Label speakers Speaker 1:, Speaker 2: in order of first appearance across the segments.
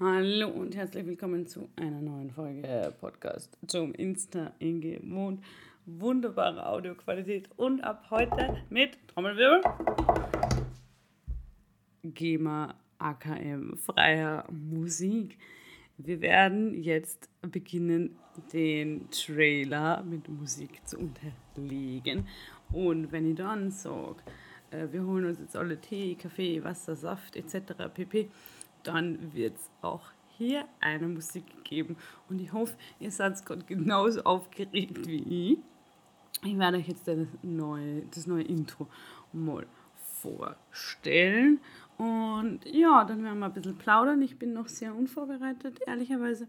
Speaker 1: Hallo und herzlich willkommen zu einer neuen Folge Podcast zum Insta in gewohnt. Wunderbare Audioqualität und ab heute mit Trommelwirbel GEMA AKM freier Musik. Wir werden jetzt beginnen, den Trailer mit Musik zu unterlegen. Und wenn ich dann sage, äh, wir holen uns jetzt alle Tee, Kaffee, Wasser, Saft etc. pp dann wird es auch hier eine Musik geben. Und ich hoffe, ihr seid gerade genauso aufgeregt wie ich. Ich werde euch jetzt das neue, das neue Intro mal vorstellen. Und ja, dann werden wir ein bisschen plaudern. Ich bin noch sehr unvorbereitet, ehrlicherweise.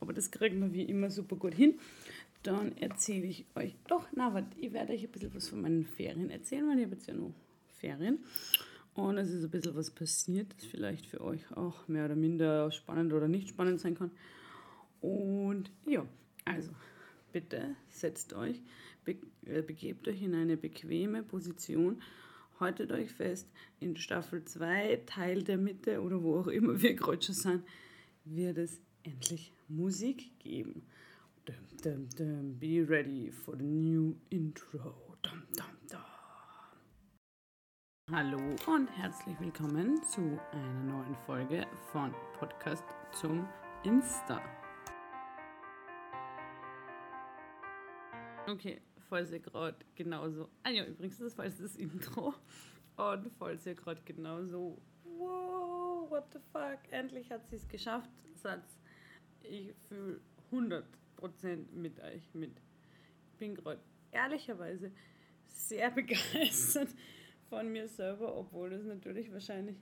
Speaker 1: Aber das kriegen wir wie immer super gut hin. Dann erzähle ich euch doch, na, warte, ich werde euch ein bisschen was von meinen Ferien erzählen, weil ich habe jetzt ja noch Ferien. Und es ist ein bisschen was passiert, das vielleicht für euch auch mehr oder minder spannend oder nicht spannend sein kann. Und ja, also bitte setzt euch, äh, begebt euch in eine bequeme Position, haltet euch fest, in Staffel 2, Teil der Mitte oder wo auch immer wir gerade sind, wird es endlich Musik geben. Dum, dum, dum. Be ready for the new intro. Dum, dum, dum. Hallo und herzlich willkommen zu einer neuen Folge von Podcast zum Insta. Okay, falls ihr gerade genauso. Ah ja, übrigens, das war das Intro. Und falls ihr gerade genauso. Wow, what the fuck, endlich hat sie es geschafft. Satz, ich fühle 100% mit euch mit. Ich bin gerade ehrlicherweise sehr begeistert von mir selber, obwohl es natürlich wahrscheinlich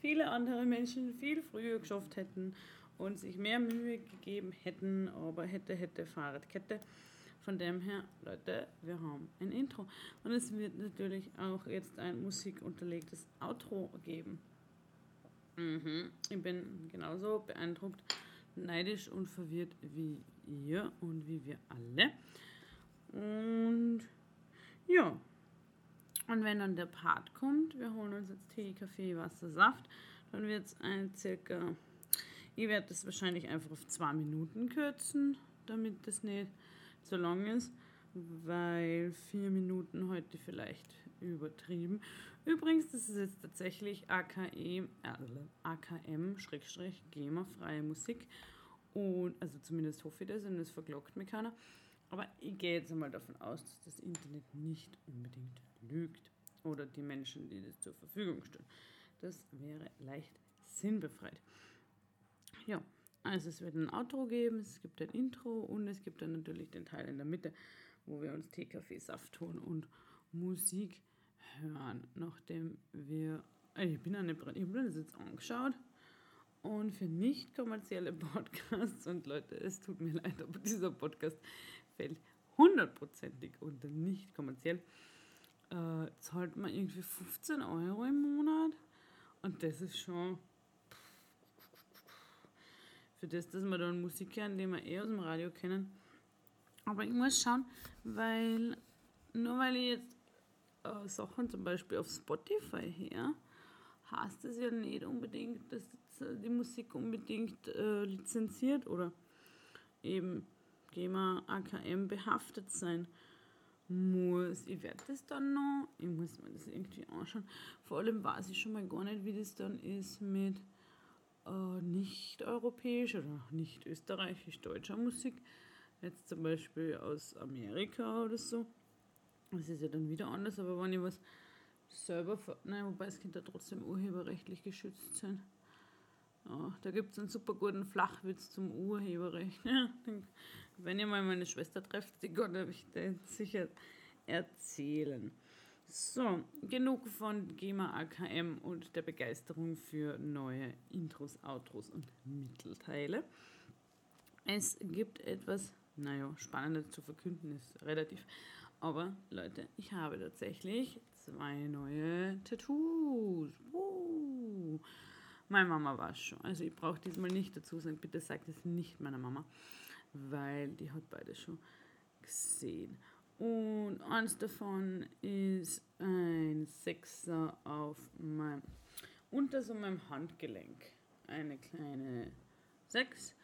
Speaker 1: viele andere Menschen viel früher geschafft hätten und sich mehr Mühe gegeben hätten, aber hätte, hätte, Fahrradkette. Von dem her, Leute, wir haben ein Intro. Und es wird natürlich auch jetzt ein musikunterlegtes Outro geben. Mhm. Ich bin genauso beeindruckt, neidisch und verwirrt wie ihr und wie wir alle. Und ja, und wenn dann der Part kommt, wir holen uns jetzt Tee, Kaffee, Wasser, Saft, dann wird es ein circa, ich werde das wahrscheinlich einfach auf zwei Minuten kürzen, damit das nicht so lang ist, weil vier Minuten heute vielleicht übertrieben. Übrigens, das ist jetzt tatsächlich AKE, äh, AKM, Schrägstrich, GEMA, freie Musik. Und, also zumindest hoffe ich das und es verglockt mir keiner. Aber ich gehe jetzt einmal davon aus, dass das Internet nicht unbedingt lügt oder die Menschen, die das zur Verfügung stellen. Das wäre leicht sinnbefreit. Ja, also es wird ein Outro geben, es gibt ein Intro und es gibt dann natürlich den Teil in der Mitte, wo wir uns Tee, Kaffee, Saft holen und Musik hören, nachdem wir, ich bin an der ich habe das jetzt angeschaut und für nicht kommerzielle Podcasts und Leute, es tut mir leid, aber dieser Podcast fällt hundertprozentig unter nicht kommerziell äh, zahlt man irgendwie 15 Euro im Monat. Und das ist schon für das, dass wir dann Musik hören, die wir eh aus dem Radio kennen. Aber ich muss schauen, weil nur weil ich jetzt äh, Sachen zum Beispiel auf Spotify her, heißt das ja nicht unbedingt, dass die Musik unbedingt äh, lizenziert oder eben GEMA AKM behaftet sein muss. Ich werde das dann noch, ich muss mir das irgendwie anschauen. Vor allem weiß ich schon mal gar nicht, wie das dann ist mit äh, nicht europäisch oder nicht österreichisch-deutscher Musik. Jetzt zum Beispiel aus Amerika oder so. Das ist ja dann wieder anders, aber wenn ich was selber, nein, wobei es könnte trotzdem urheberrechtlich geschützt sein. Ja, da gibt es einen super guten Flachwitz zum Urheberrecht. Ja, wenn ihr mal meine Schwester trefft, die kann euch den sicher erzählen. So, genug von GEMA AKM und der Begeisterung für neue Intros, Outros und Mittelteile. Es gibt etwas, naja, Spannendes zu verkünden, ist relativ. Aber Leute, ich habe tatsächlich zwei neue Tattoos. Uh. Meine Mama war schon. Also ich brauche diesmal nicht dazu sagen, bitte sagt es nicht meiner Mama weil die hat beide schon gesehen. Und eins davon ist ein Sechser auf meinem, unter so meinem Handgelenk. Eine kleine 6.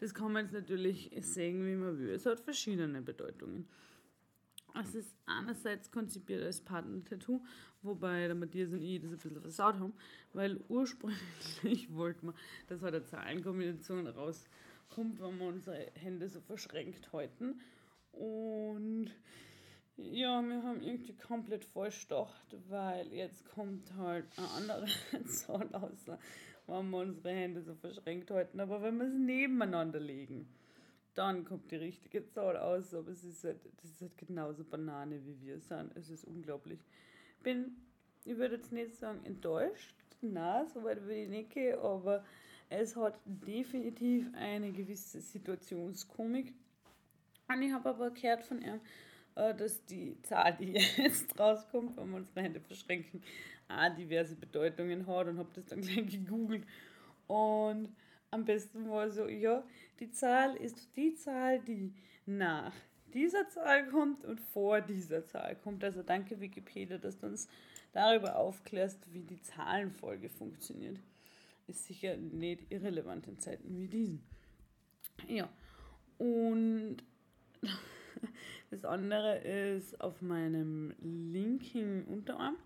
Speaker 1: Das kann man jetzt natürlich sehen, wie man will. Es hat verschiedene Bedeutungen. Es ist einerseits konzipiert als Partner-Tattoo, wobei der Matthias und ich das ein bisschen versaut haben, weil ursprünglich wollten wir, dass halt eine Zahlenkombination rauskommt, wenn wir unsere Hände so verschränkt halten. Und ja, wir haben irgendwie komplett gedacht, weil jetzt kommt halt eine andere Zahl aus, wenn wir unsere Hände so verschränkt halten. Aber wenn wir es nebeneinander legen, dann kommt die richtige Zahl aus. Aber es ist halt, das ist halt genauso Banane, wie wir sind. Es ist unglaublich. Bin, ich würde jetzt nicht sagen enttäuscht, na, so weit würde ich nicht gehen, aber es hat definitiv eine gewisse Situationskomik. Und ich habe aber gehört von ihm, äh, dass die Zahl, die jetzt rauskommt, wenn wir unsere Hände verschränken, auch diverse Bedeutungen hat und habe das dann gleich gegoogelt. Und am besten war so, ja, die Zahl ist die Zahl, die nach dieser Zahl kommt und vor dieser Zahl kommt. Also danke Wikipedia, dass du uns darüber aufklärst, wie die Zahlenfolge funktioniert. Ist sicher nicht irrelevant in Zeiten wie diesen. Ja, und das andere ist auf meinem linken Unterarm.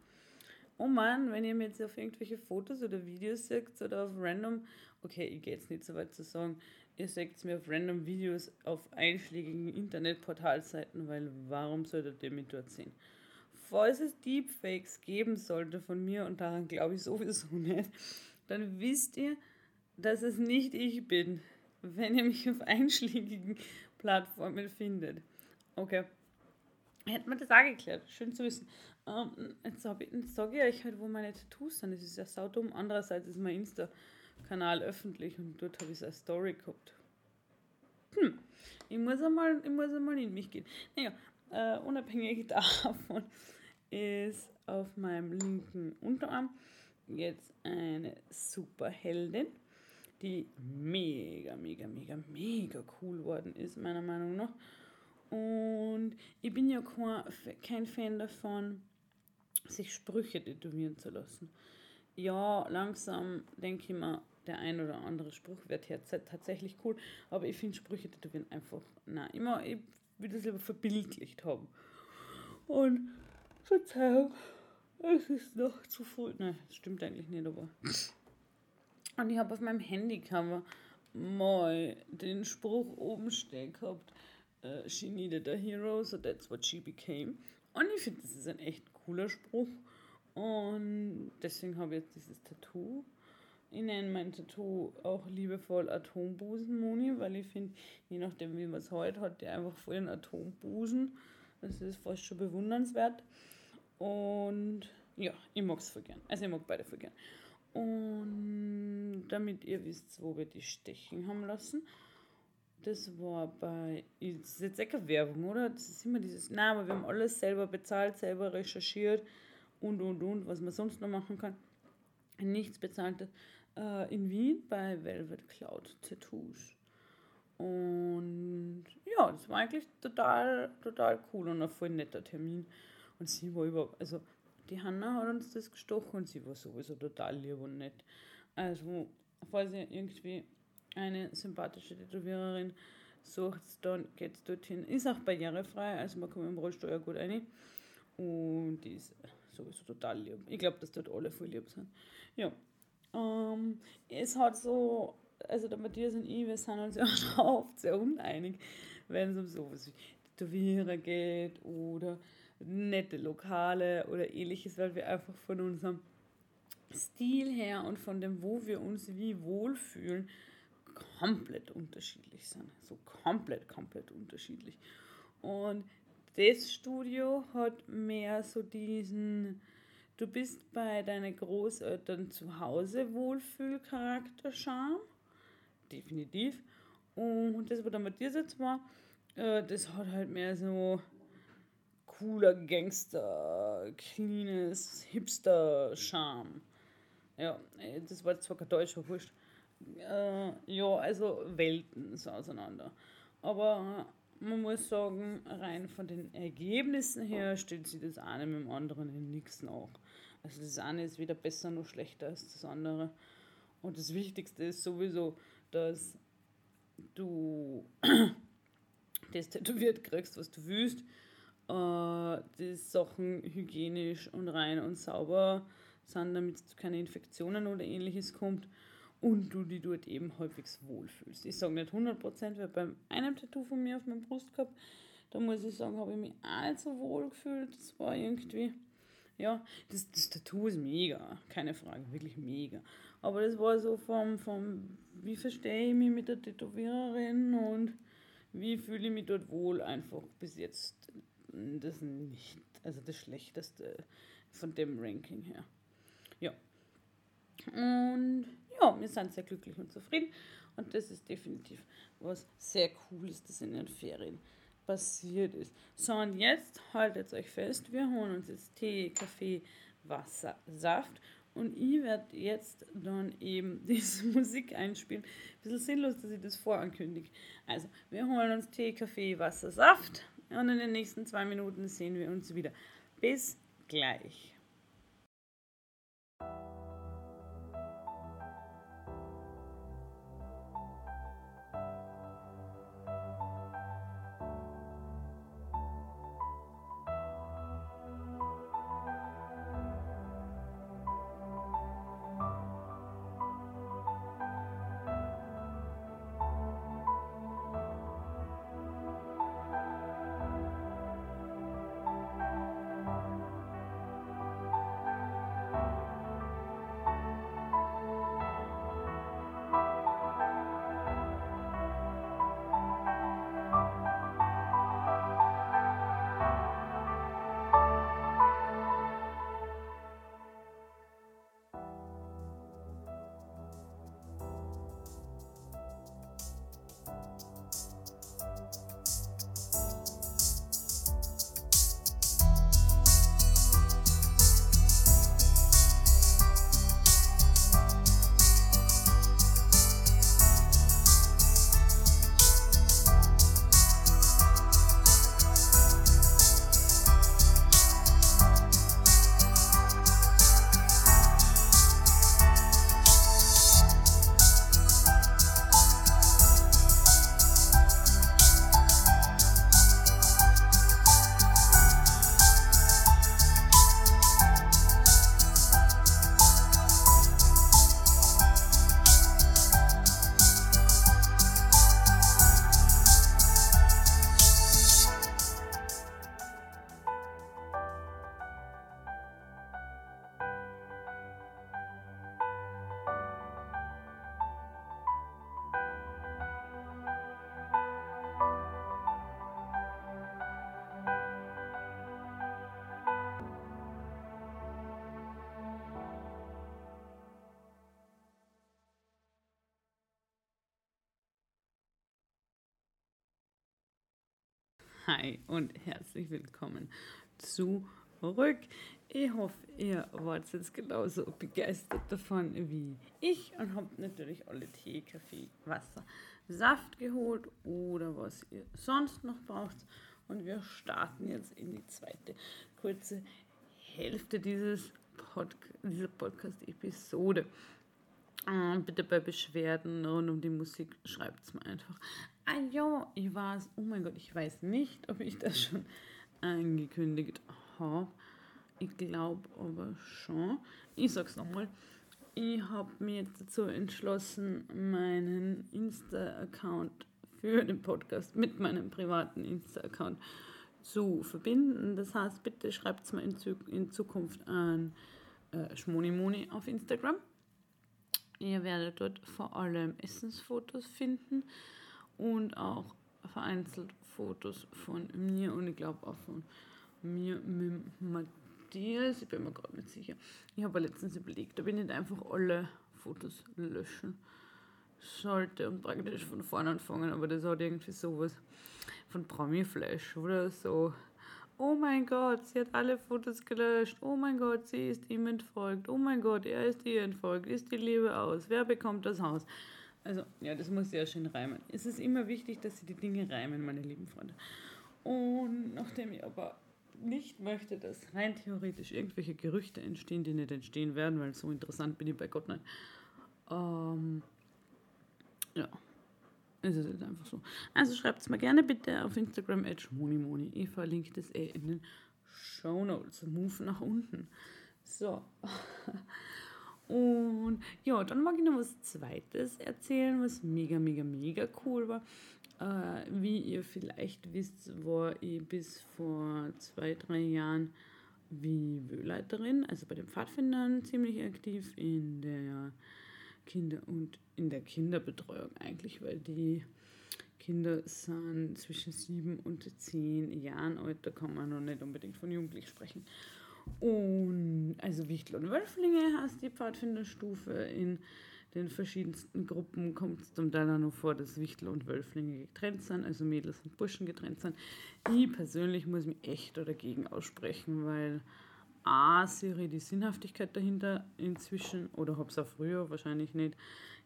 Speaker 1: Oh Mann, wenn ihr mir jetzt auf irgendwelche Fotos oder Videos seht oder auf random, okay, ich gehe jetzt nicht so weit zu sagen, ihr seht mir auf random Videos auf einschlägigen Internetportalseiten, weil warum solltet ihr mich dort sehen? Falls es Deepfakes geben sollte von mir, und daran glaube ich sowieso nicht, dann wisst ihr, dass es nicht ich bin, wenn ihr mich auf einschlägigen Plattformen findet. Okay. Hätte man das auch geklärt. Schön zu wissen. Ähm, jetzt, jetzt sage ich euch halt, wo meine Tattoos sind. Das ist ja saudumm. Andererseits ist mein Insta-Kanal öffentlich und dort habe ich eine Story gehabt. Hm. Ich muss einmal, ich muss einmal in mich gehen. Naja, äh, unabhängig davon ist auf meinem linken Unterarm jetzt eine Superheldin, die mega, mega, mega, mega cool worden ist, meiner Meinung nach. Und ich bin ja kein Fan davon, sich Sprüche tätowieren zu lassen. Ja, langsam denke ich mir, der ein oder andere Spruch wird jetzt tatsächlich cool, aber ich finde Sprüche tätowieren einfach, nein, immer, ich will das lieber verbildlicht haben. Und Verzeihung, es ist noch zu früh. Das stimmt eigentlich nicht, aber. Und ich habe auf meinem Handycover mal den Spruch oben stehen gehabt uh, she needed a hero, so that's what she became. Und ich finde, das ist ein echt cooler Spruch. Und deswegen habe ich jetzt dieses Tattoo. Ich nenne mein Tattoo auch liebevoll Atombusen-Moni, weil ich finde, je nachdem, wie man es heute hat, der einfach voll den Atombusen. Das ist fast schon bewundernswert. Und ja, ich mag es voll gern. Also ich mag beide voll gern. Und damit ihr wisst, wo wir die stechen haben lassen, das war bei. Das ist jetzt keine Werbung, oder? Das ist immer dieses. Nein, aber wir haben alles selber bezahlt, selber recherchiert und und und, was man sonst noch machen kann. Nichts bezahltes. Äh, in Wien bei Velvet Cloud Tattoos. Und ja, das war eigentlich total, total cool und ein voll netter Termin. Und sie war über. Also, die Hanna hat uns das gestochen und sie war sowieso total lieb und nett. Also, falls ihr irgendwie eine sympathische Tätowiererin sucht, dann geht es dorthin. Ist auch barrierefrei, also man kommt im Rollstuhl ja gut rein. Und die ist sowieso total lieb. Ich glaube, dass dort alle voll lieb sind. Ja. Ähm, es hat so, also der Matthias und ich, wir sind uns ja oft sehr uneinig, wenn es um sowas wie Tätowierer geht oder nette Lokale oder ähnliches, weil wir einfach von unserem Stil her und von dem, wo wir uns wie wohlfühlen, komplett unterschiedlich sind. So komplett, komplett unterschiedlich. Und das Studio hat mehr so diesen, du bist bei deinen Großeltern zu Hause Wohlfühlcharakter Charme. Definitiv. Und das, was der Matthias jetzt war, äh, das hat halt mehr so cooler Gangster, cleanes Hipster-Charme. Ja, äh, das war zwar kein deutscher Wurscht, äh, ja, also Welten so auseinander. Aber man muss sagen, rein von den Ergebnissen her steht sich das eine mit dem anderen in nichts nach. Also das eine ist weder besser noch schlechter als das andere. Und das Wichtigste ist sowieso, dass du das tätowiert kriegst, was du willst, äh, die Sachen hygienisch und rein und sauber sind, damit es zu keine Infektionen oder ähnliches kommt und du dich dort eben halbwegs wohlfühlst. Ich sage nicht 100%, weil bei einem Tattoo von mir auf meiner Brust gehabt, da muss ich sagen, habe ich mich so wohl gefühlt. Das war irgendwie, ja, das, das Tattoo ist mega, keine Frage, wirklich mega. Aber das war so vom, vom wie verstehe ich mich mit der Tätowiererin und wie fühle ich mich dort wohl, einfach bis jetzt das nicht, also das Schlechteste von dem Ranking her. Ja. Und ja, wir sind sehr glücklich und zufrieden. Und das ist definitiv was sehr Cooles, das in den Ferien passiert ist. So, und jetzt haltet euch fest, wir holen uns jetzt Tee, Kaffee, Wasser, Saft. Und ich werde jetzt dann eben diese Musik einspielen. Ein bisschen sinnlos, dass ich das vorankündige. Also, wir holen uns Tee, Kaffee, Wasser, Saft. Und in den nächsten zwei Minuten sehen wir uns wieder. Bis gleich. Hi und herzlich willkommen zurück. Ich hoffe, ihr wart jetzt genauso begeistert davon wie ich und habt natürlich alle Tee, Kaffee, Wasser, Saft geholt oder was ihr sonst noch braucht. Und wir starten jetzt in die zweite kurze Hälfte dieses Pod dieser Podcast-Episode. Äh, bitte bei Beschwerden rund um die Musik schreibt es mir einfach. Ah ja, ich weiß, oh mein Gott, ich weiß nicht, ob ich das schon angekündigt habe. Ich glaube aber schon. Ich sag's nochmal. Ich habe mir jetzt dazu entschlossen, meinen Insta-Account für den Podcast mit meinem privaten Insta-Account zu verbinden. Das heißt, bitte schreibt es mir in, in, Zukunft an äh, Schmonimoni auf Instagram. Ihr werdet dort vor allem Essensfotos finden und auch vereinzelt Fotos von mir und ich glaube auch von mir mit Matthias. Ich bin mir gerade nicht sicher. Ich habe letztens überlegt, ob ich nicht einfach alle Fotos löschen sollte und praktisch von vorne anfangen, aber das hat irgendwie sowas von Promi-Flash oder so. Oh mein Gott, sie hat alle Fotos gelöscht. Oh mein Gott, sie ist ihm entfolgt. Oh mein Gott, er ist ihr entfolgt. Ist die Liebe aus? Wer bekommt das Haus? Also, ja, das muss ja schön reimen. Es ist immer wichtig, dass Sie die Dinge reimen, meine lieben Freunde. Und nachdem ich aber nicht möchte, dass rein theoretisch irgendwelche Gerüchte entstehen, die nicht entstehen werden, weil so interessant bin ich bei Gott nicht. Ähm, ja, ist es jetzt einfach so. Also schreibt es mir gerne bitte auf Instagram at schmonimoni. Ich verlinke das eh in den Show Notes. Move nach unten. So. Und ja, dann mag ich noch was Zweites erzählen, was mega, mega, mega cool war. Äh, wie ihr vielleicht wisst, war ich bis vor zwei, drei Jahren wie Wöhleiterin, also bei den Pfadfindern ziemlich aktiv in der Kinder- und in der Kinderbetreuung eigentlich, weil die Kinder sind zwischen sieben und zehn Jahren alt, da kann man noch nicht unbedingt von Jugendlich sprechen. Und also Wichtel und Wölflinge heißt die Pfadfinderstufe. In den verschiedensten Gruppen kommt es zum Teil auch noch vor, dass Wichtel und Wölflinge getrennt sind, also Mädels und Burschen getrennt sind. Ich persönlich muss mich echt dagegen aussprechen, weil A, sehe die Sinnhaftigkeit dahinter inzwischen, oder habe es auch früher wahrscheinlich nicht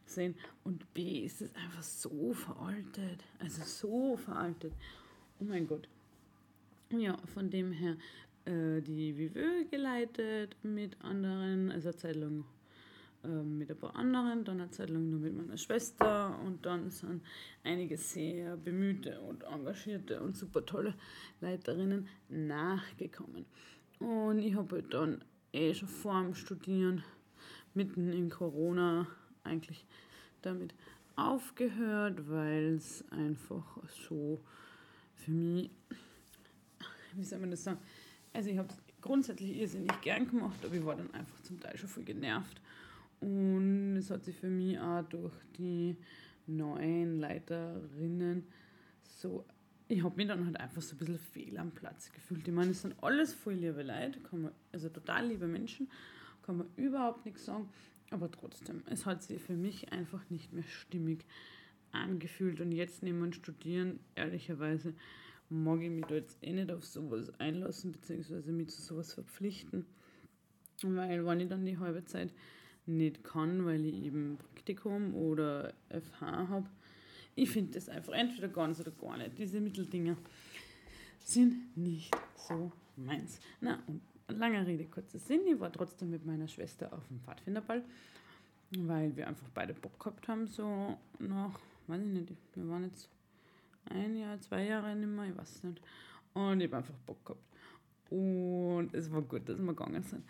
Speaker 1: gesehen, und B, ist es einfach so veraltet, also so veraltet. Oh mein Gott. Ja, von dem her äh, die Viveux geleitet mit anderen, also eine Zeit lang mit ein paar anderen, dann eine Zeit lang nur mit meiner Schwester und dann sind einige sehr bemühte und engagierte und super tolle Leiterinnen nachgekommen. Und ich habe halt dann eh schon vor dem Studieren, mitten in Corona, eigentlich damit aufgehört, weil es einfach so für mich, wie soll man das sagen, also ich habe es grundsätzlich irrsinnig gern gemacht, aber ich war dann einfach zum Teil schon voll genervt. Und es hat sich für mich auch durch die neuen Leiterinnen so, ich habe mich dann halt einfach so ein bisschen fehl am Platz gefühlt. Ich meine, es sind alles voll liebe Leute, kann man, also total liebe Menschen, kann man überhaupt nichts sagen, aber trotzdem, es hat sich für mich einfach nicht mehr stimmig angefühlt. Und jetzt neben dem Studieren, ehrlicherweise, mag ich mich da jetzt eh nicht auf sowas einlassen, beziehungsweise mich zu sowas verpflichten. Weil, wenn ich dann die halbe Zeit nicht kann, weil ich eben Praktikum oder FH habe, ich finde das einfach entweder ganz oder gar nicht. Diese Mitteldinger sind nicht so meins. Na, und lange Rede, kurzer Sinn. Ich war trotzdem mit meiner Schwester auf dem Pfadfinderball, weil wir einfach beide Bock gehabt haben, so nach, weiß ich nicht, wir waren jetzt ein Jahr, zwei Jahre nicht mehr, ich weiß nicht. Und ich habe einfach Bock gehabt. Und es war gut, dass wir gegangen sind.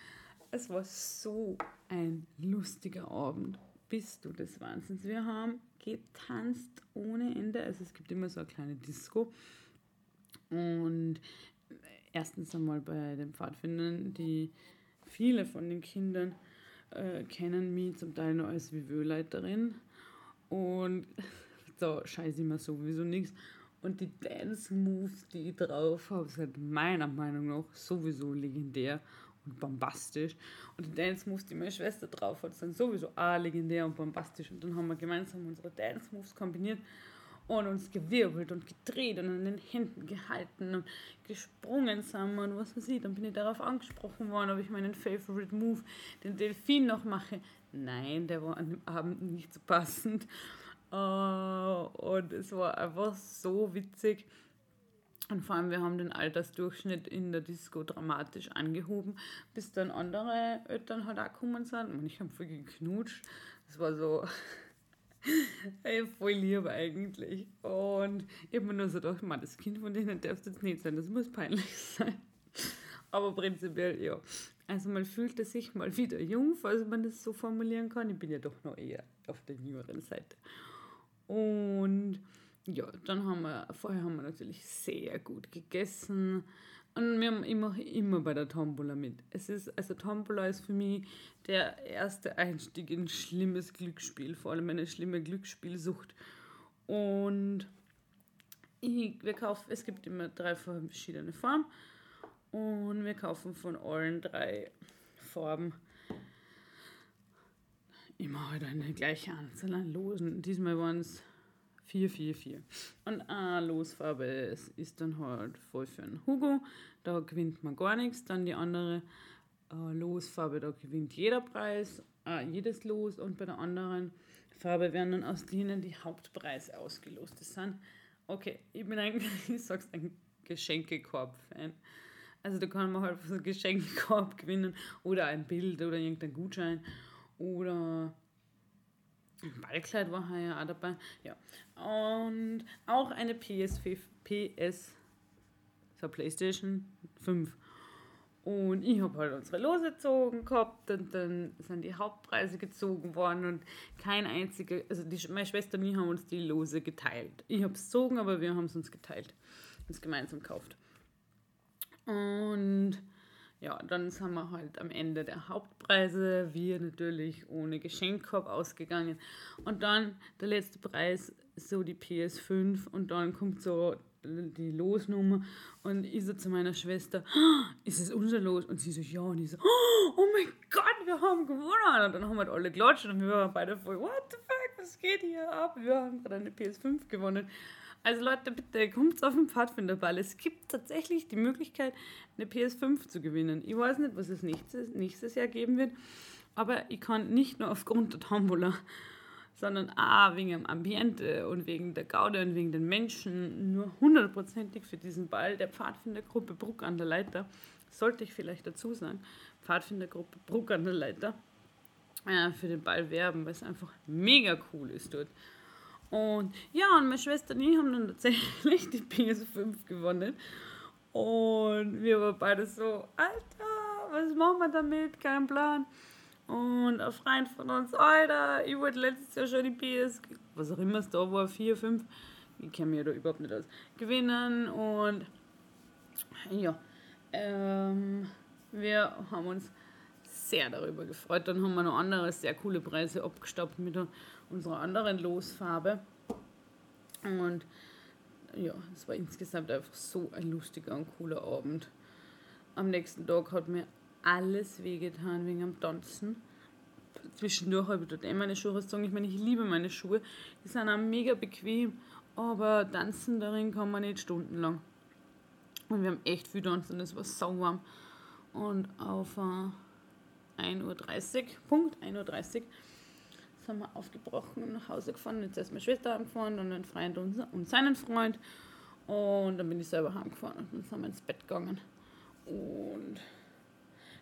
Speaker 1: Es war so ein lustiger Abend. Bist du des Wahnsinns? Wir haben getanzt ohne Ende. Also es gibt immer so eine kleine Disco. Und erstens einmal bei den Pfadfindern, die viele von den Kindern äh, kennen mich zum Teil noch als Viveux-Leiterin. Und da scheiße ich mir sowieso nichts. Und die Dance-Moves, die ich drauf habe, sind meiner Meinung nach sowieso legendär und bombastisch. Und die Dance-Moves, die meine Schwester drauf hat, sind sowieso auch legendär und bombastisch. Und dann haben wir gemeinsam unsere Dance-Moves kombiniert und uns gewirbelt und gedreht und an den Händen gehalten und gesprungen sind und was weiß ich. Dann bin ich darauf angesprochen worden, ob ich meinen Favorite Move, den Delfin, noch mache. Nein, der war an dem Abend nicht so passend. Uh, und es war einfach so witzig. Und vor allem, wir haben den Altersdurchschnitt in der Disco dramatisch angehoben, bis dann andere Eltern halt auch gekommen sind. Und ich habe voll geknutscht. Das war so ey, voll lieb eigentlich. Und ich habe mir nur so gedacht, man, das Kind von denen darf jetzt nicht sein, das muss peinlich sein. Aber prinzipiell, ja. Also man fühlte sich mal wieder jung, falls man das so formulieren kann. Ich bin ja doch noch eher auf der jüngeren Seite. Und ja, dann haben wir, vorher haben wir natürlich sehr gut gegessen. Und wir haben immer, immer bei der Tombola mit. Es ist, also Tombola ist für mich der erste Einstieg in ein schlimmes Glücksspiel, vor allem eine schlimme Glücksspielsucht. Und ich, wir kaufen, es gibt immer drei verschiedene Farben und wir kaufen von allen drei Farben immer halt eine gleiche Anzahl an Losen. Diesmal waren es 4, 4, 4. Und eine Losfarbe ist, ist dann halt voll für einen Hugo. Da gewinnt man gar nichts. Dann die andere äh, Losfarbe, da gewinnt jeder Preis, äh, jedes Los. Und bei der anderen Farbe werden dann aus denen die Hauptpreise ausgelost. Das sind, okay, ich bin eigentlich, ich sag's, ein Geschenkekorb-Fan. Also da kann man halt so einen Geschenkekorb gewinnen oder ein Bild oder irgendein Gutschein oder Ballkleid war ja auch dabei. Ja. Und auch eine PS5, PS, so PlayStation 5. Und ich habe halt unsere Lose gezogen gehabt und dann sind die Hauptpreise gezogen worden und kein einziger, also die, meine Schwester und ich haben uns die Lose geteilt. Ich habe es gezogen, aber wir haben es uns geteilt, uns gemeinsam gekauft. Und ja, dann sind wir halt am Ende der Hauptpreise, wir natürlich ohne Geschenkkorb ausgegangen. Und dann der letzte Preis, so die PS5 und dann kommt so die Losnummer und ich so zu meiner Schwester, oh, ist es unser Los? Und sie so, ja. Und ich so, oh mein Gott, wir haben gewonnen. Und dann haben wir halt alle geklatscht und wir waren beide voll, what the fuck, was geht hier ab? Wir haben gerade eine PS5 gewonnen. Also Leute, bitte kommt auf den Pfadfinderball. Es gibt tatsächlich die Möglichkeit, eine PS5 zu gewinnen. Ich weiß nicht, was es nächstes, nächstes Jahr geben wird, aber ich kann nicht nur aufgrund der Tombola sondern auch wegen dem Ambiente und wegen der Gaude und wegen den Menschen nur hundertprozentig für diesen Ball der Pfadfindergruppe Bruck an der Leiter, sollte ich vielleicht dazu sagen, Pfadfindergruppe Bruck an der Leiter, äh, für den Ball werben, weil es einfach mega cool ist dort. Und ja, und meine Schwester und ich haben dann tatsächlich die PS5 gewonnen. Und wir waren beide so, Alter, was machen wir damit? Kein Plan. Und ein Freund von uns, Alter, ich wollte letztes Jahr schon die PS, was auch immer es da war, 4, 5, ich kenne mich ja da überhaupt nicht aus, gewinnen. Und ja, ähm, wir haben uns sehr darüber gefreut. Dann haben wir noch andere sehr coole Preise abgestaubt mit unserer anderen Losfarbe. Und ja, es war insgesamt einfach so ein lustiger und cooler Abend. Am nächsten Tag hat mir alles wehgetan wegen dem Tanzen. Zwischendurch habe ich dort eh meine Schuhe gezogen. Ich meine, ich liebe meine Schuhe. Die sind auch mega bequem, aber tanzen darin kann man nicht stundenlang. Und wir haben echt viel tanzen, es war sau warm. Und auf äh, 1.30 Uhr, Punkt 1.30 Uhr, sind wir aufgebrochen und nach Hause gefahren. Jetzt ist meine Schwester heimgefahren, dann ein Freund und seinen Freund. Und dann bin ich selber heimgefahren und dann sind wir ins Bett gegangen. Und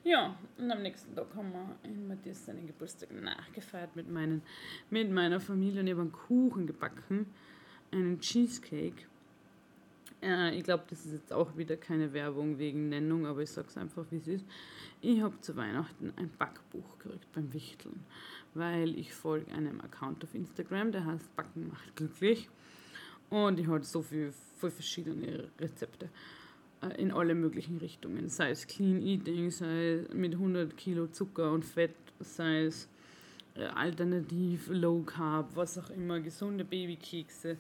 Speaker 1: ja, und am nächsten Tag haben wir in Matthias seinen Geburtstag nachgefeiert mit, meinen, mit meiner Familie und ich habe einen Kuchen gebacken, einen Cheesecake. Äh, ich glaube, das ist jetzt auch wieder keine Werbung wegen Nennung, aber ich sage es einfach, wie es ist. Ich habe zu Weihnachten ein Backbuch gekriegt beim Wichteln, weil ich folge einem Account auf Instagram, der heißt Backen macht glücklich. Und ich habe so viele voll verschiedene Rezepte. Äh, in alle möglichen Richtungen, sei es Clean Eating, sei es mit 100 Kilo Zucker und Fett, sei es äh, alternativ, Low Carb, was auch immer, gesunde Babykekse,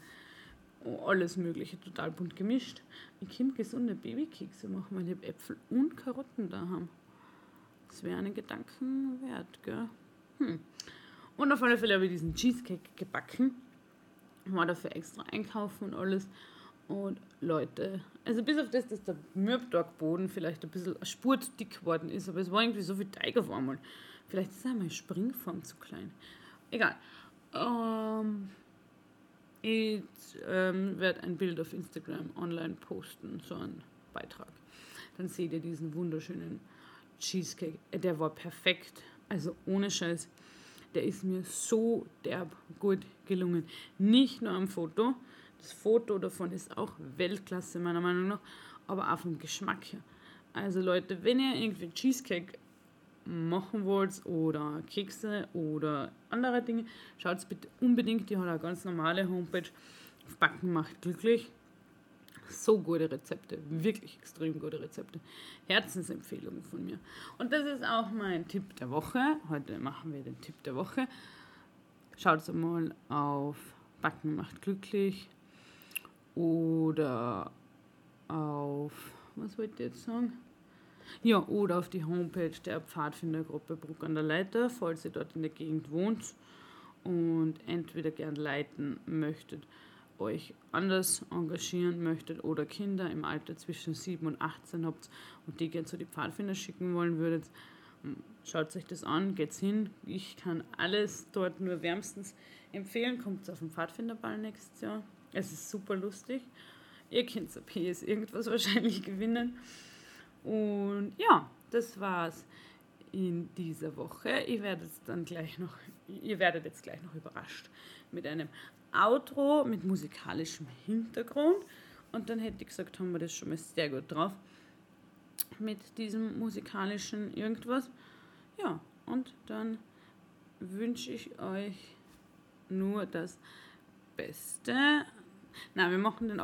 Speaker 1: alles Mögliche, total bunt gemischt. Ich kann gesunde Babykekse machen, weil ich Äpfel und Karotten da haben. Das wäre einen Gedanken wert, gell? Hm. Und auf alle Fälle habe ich diesen Cheesecake gebacken, war dafür extra einkaufen und alles. Und Leute, also bis auf das, dass der Mürbtagboden vielleicht ein bisschen spurtdick geworden ist, aber es war irgendwie so viel Teig auf einmal. Vielleicht ist auch mein Springform zu klein. Egal. Ähm, ich ähm, werde ein Bild auf Instagram online posten, so ein Beitrag. Dann seht ihr diesen wunderschönen Cheesecake. Der war perfekt. Also ohne Scheiß. Der ist mir so derb gut gelungen. Nicht nur am Foto, das Foto davon ist auch Weltklasse, meiner Meinung nach, aber auch vom Geschmack her. Also Leute, wenn ihr irgendwie Cheesecake machen wollt oder Kekse oder andere Dinge, schaut bitte unbedingt, die hat eine ganz normale Homepage. Backen macht glücklich. So gute Rezepte, wirklich extrem gute Rezepte. Herzensempfehlungen von mir. Und das ist auch mein Tipp der Woche. Heute machen wir den Tipp der Woche. Schaut mal auf Backen macht glücklich oder auf, was wollte ich jetzt sagen? Ja, oder auf die Homepage der Pfadfindergruppe Bruck an der Leiter, falls ihr dort in der Gegend wohnt und entweder gern leiten möchtet, euch anders engagieren möchtet oder Kinder im Alter zwischen 7 und 18 habt und die gern zu die Pfadfinder schicken wollen würdet, schaut euch das an, geht's hin. Ich kann alles dort nur wärmstens empfehlen. Kommt auf den Pfadfinderball nächstes Jahr. Es ist super lustig. Ihr könnt ab PS irgendwas wahrscheinlich gewinnen. Und ja, das war's in dieser Woche. Ich werde jetzt dann gleich noch ihr werdet jetzt gleich noch überrascht mit einem Outro mit musikalischem Hintergrund. Und dann hätte ich gesagt, haben wir das schon mal sehr gut drauf mit diesem musikalischen irgendwas. Ja, und dann wünsche ich euch nur das Beste. Na, wir machen den.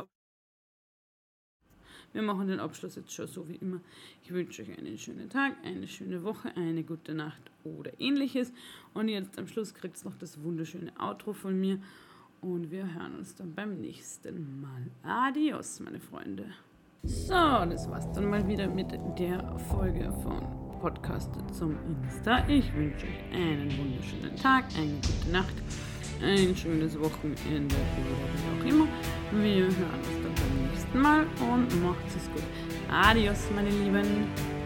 Speaker 1: Wir machen den Abschluss jetzt schon so wie immer. Ich wünsche euch einen schönen Tag, eine schöne Woche, eine gute Nacht oder ähnliches. Und jetzt am Schluss kriegt es noch das wunderschöne Outro von mir. Und wir hören uns dann beim nächsten Mal. Adios, meine Freunde. So, das war's dann mal wieder mit der Folge von Podcast zum Insta. Ich wünsche euch einen wunderschönen Tag, eine gute Nacht, ein schönes Wochenende oder wie auch immer. Wir hören uns dann beim nächsten Mal und macht es gut. Adios, meine Lieben.